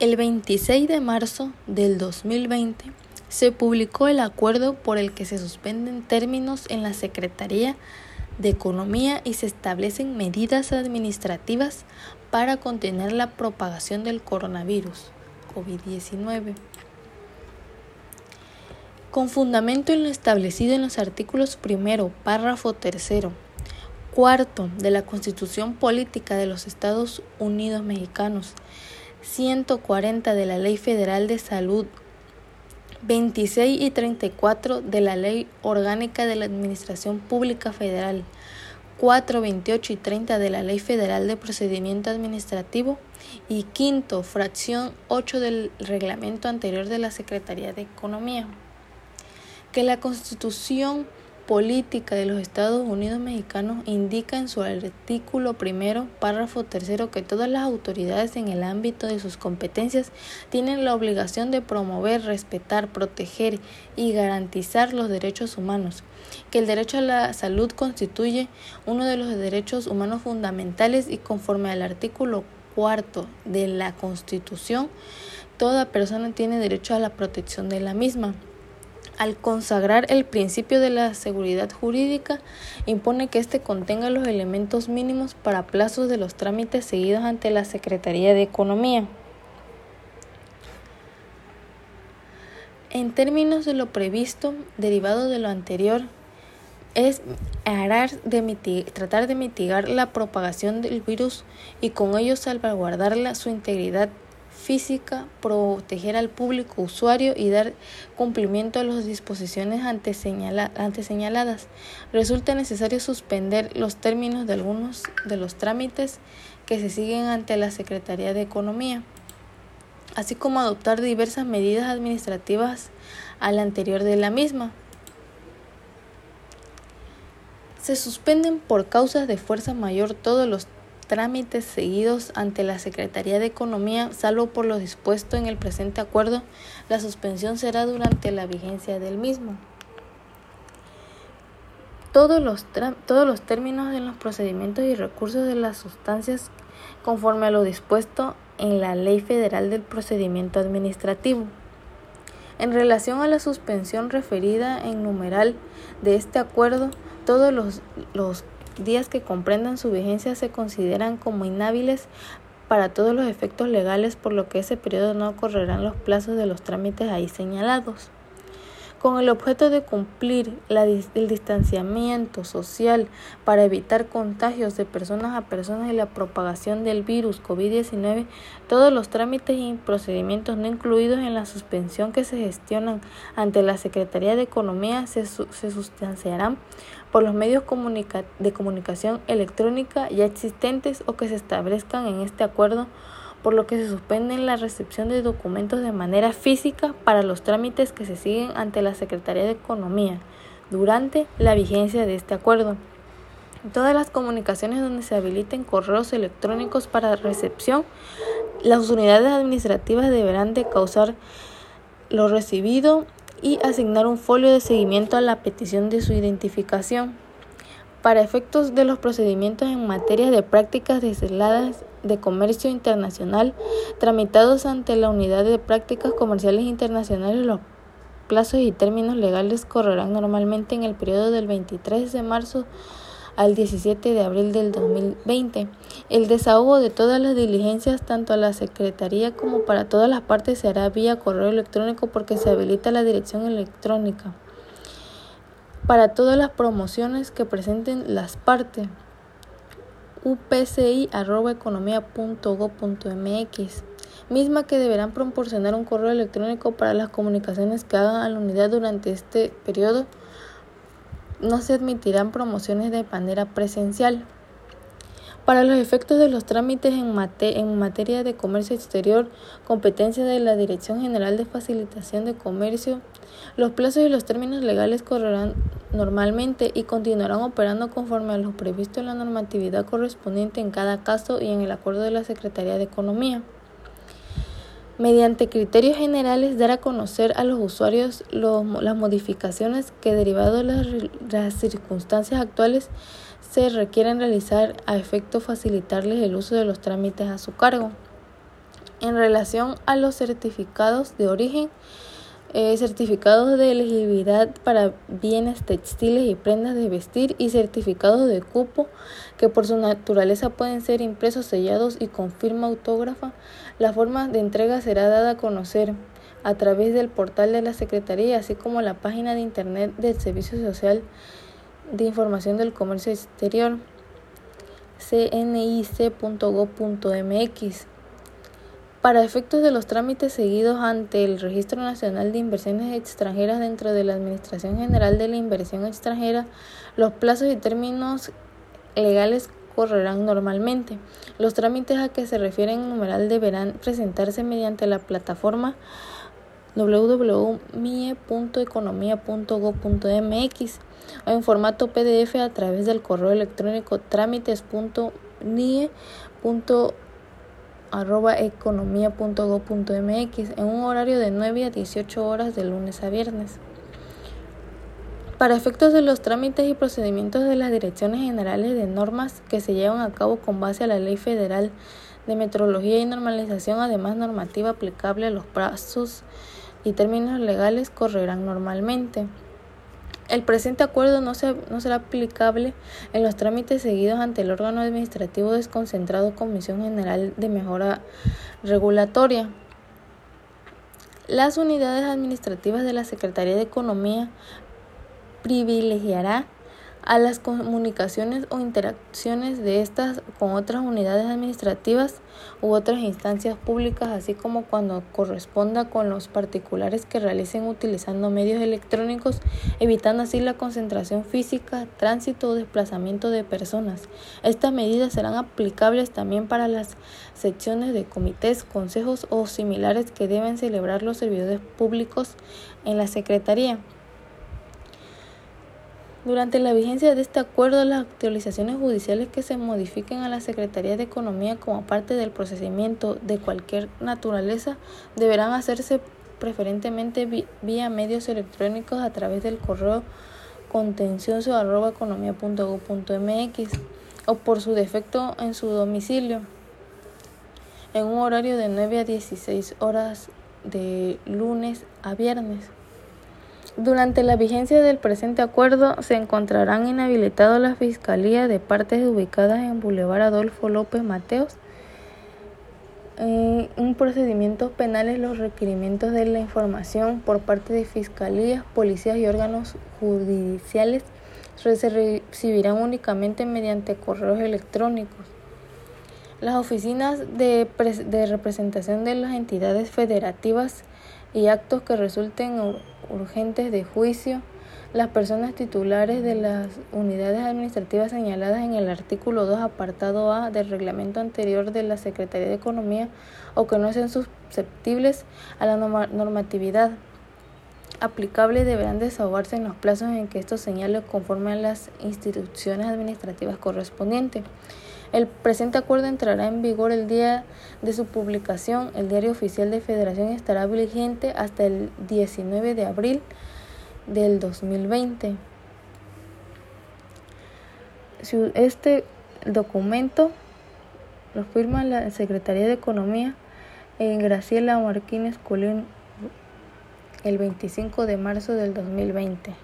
El 26 de marzo del 2020 se publicó el acuerdo por el que se suspenden términos en la Secretaría de Economía y se establecen medidas administrativas para contener la propagación del coronavirus COVID-19. Con fundamento en lo establecido en los artículos primero, párrafo tercero, cuarto de la Constitución Política de los Estados Unidos Mexicanos, 140 de la Ley Federal de Salud, 26 y 34 de la Ley Orgánica de la Administración Pública Federal, 4, 28 y 30 de la Ley Federal de Procedimiento Administrativo y quinto, fracción 8 del reglamento anterior de la Secretaría de Economía. Que la Constitución Política de los Estados Unidos Mexicanos indica en su artículo primero, párrafo tercero, que todas las autoridades en el ámbito de sus competencias tienen la obligación de promover, respetar, proteger y garantizar los derechos humanos, que el derecho a la salud constituye uno de los derechos humanos fundamentales y conforme al artículo cuarto de la Constitución, toda persona tiene derecho a la protección de la misma al consagrar el principio de la seguridad jurídica, impone que éste contenga los elementos mínimos para plazos de los trámites seguidos ante la Secretaría de Economía. En términos de lo previsto, derivado de lo anterior, es de tratar de mitigar la propagación del virus y con ello salvaguardar su integridad física, proteger al público usuario y dar cumplimiento a las disposiciones antes, señaladas. Resulta necesario suspender los términos de algunos de los trámites que se siguen ante la Secretaría de Economía, así como adoptar diversas medidas administrativas al anterior de la misma. Se suspenden por causas de fuerza mayor todos los trámites seguidos ante la Secretaría de Economía, salvo por lo dispuesto en el presente acuerdo, la suspensión será durante la vigencia del mismo. Todos los, todos los términos de los procedimientos y recursos de las sustancias conforme a lo dispuesto en la Ley Federal del Procedimiento Administrativo. En relación a la suspensión referida en numeral de este acuerdo, todos los, los días que comprendan su vigencia se consideran como inhábiles para todos los efectos legales, por lo que ese periodo no correrán los plazos de los trámites ahí señalados con el objeto de cumplir el distanciamiento social para evitar contagios de personas a personas y la propagación del virus COVID-19, todos los trámites y procedimientos no incluidos en la suspensión que se gestionan ante la Secretaría de Economía se, se sustanciarán por los medios de comunicación electrónica ya existentes o que se establezcan en este acuerdo por lo que se suspende la recepción de documentos de manera física para los trámites que se siguen ante la Secretaría de Economía durante la vigencia de este acuerdo. Todas las comunicaciones donde se habiliten correos electrónicos para recepción, las unidades administrativas deberán de causar lo recibido y asignar un folio de seguimiento a la petición de su identificación. Para efectos de los procedimientos en materia de prácticas desladas de Comercio Internacional tramitados ante la Unidad de Prácticas Comerciales Internacionales, los plazos y términos legales correrán normalmente en el periodo del 23 de marzo al 17 de abril del 2020. El desahogo de todas las diligencias, tanto a la Secretaría como para todas las partes, se hará vía correo electrónico porque se habilita la dirección electrónica para todas las promociones que presenten las partes upci.economía.go.mx, misma que deberán proporcionar un correo electrónico para las comunicaciones que hagan a la unidad durante este periodo. No se admitirán promociones de manera presencial. Para los efectos de los trámites en, en, materia de comercio exterior, competencia de la Dirección General de Facilitación de Comercio, los plazos y los términos legales correrán normalmente y continuarán operando conforme a lo previsto en la normatividad correspondiente en cada caso y en el acuerdo de la Secretaría de Economía. Mediante criterios generales, dar a conocer a los usuarios las modificaciones que, derivado de las, las circunstancias actuales, se requieren realizar a efecto facilitarles el uso de los trámites a su cargo. En relación a los certificados de origen, eh, certificados de elegibilidad para bienes textiles y prendas de vestir y certificados de cupo que por su naturaleza pueden ser impresos, sellados y con firma autógrafa. La forma de entrega será dada a conocer a través del portal de la Secretaría, así como la página de Internet del Servicio Social de Información del Comercio Exterior, cnic.gov.mx. Para efectos de los trámites seguidos ante el Registro Nacional de Inversiones Extranjeras dentro de la Administración General de la Inversión Extranjera, los plazos y términos legales correrán normalmente. Los trámites a que se refieren en numeral deberán presentarse mediante la plataforma www.mie.economía.gov.mx o en formato PDF a través del correo electrónico trámites.nie.gov.mx arroba economía.go.mx en un horario de 9 a 18 horas de lunes a viernes. Para efectos de los trámites y procedimientos de las direcciones generales de normas que se llevan a cabo con base a la Ley Federal de Metrología y Normalización, además normativa aplicable a los plazos y términos legales, correrán normalmente. El presente acuerdo no, no, será aplicable en los trámites seguidos ante el órgano administrativo desconcentrado Comisión General de Mejora Regulatoria. Las unidades administrativas de la Secretaría de Economía privilegiará a las comunicaciones o interacciones de estas con otras unidades administrativas u otras instancias públicas, así como cuando corresponda con los particulares que realicen utilizando medios electrónicos, evitando así la concentración física, tránsito o desplazamiento de personas. Estas medidas serán aplicables también para las secciones de comités, consejos o similares que deben celebrar los servidores públicos en la Secretaría. Durante la vigencia de este acuerdo, las actualizaciones judiciales que se modifiquen a la Secretaría de Economía como parte del procedimiento de cualquier naturaleza deberán hacerse preferentemente vía medios electrónicos a través del correo contencioso.economía.gov.mx o por su defecto en su domicilio en un horario de 9 a 16 horas de lunes a viernes. Durante la vigencia del presente acuerdo se encontrarán inhabilitados la Fiscalía de partes ubicadas en Boulevard Adolfo López Mateos. En un procedimiento penales los requerimientos de la información por parte de fiscalías, policías y órganos judiciales se recibirán únicamente mediante correos electrónicos. Las oficinas de, de representación de las entidades federativas y actos que resulten urgentes de juicio, las personas titulares de las unidades administrativas señaladas en el artículo 2, apartado A del reglamento anterior de la Secretaría de Economía o que no sean susceptibles a la normatividad aplicable deberán desahogarse en los plazos en que estos señalen conforme las instituciones administrativas correspondientes. El presente acuerdo entrará en vigor el día de su publicación. El diario oficial de Federación estará vigente hasta el 19 de abril del 2020. Este documento lo firma la Secretaría de Economía en Graciela Martínez Colín el 25 de marzo del 2020.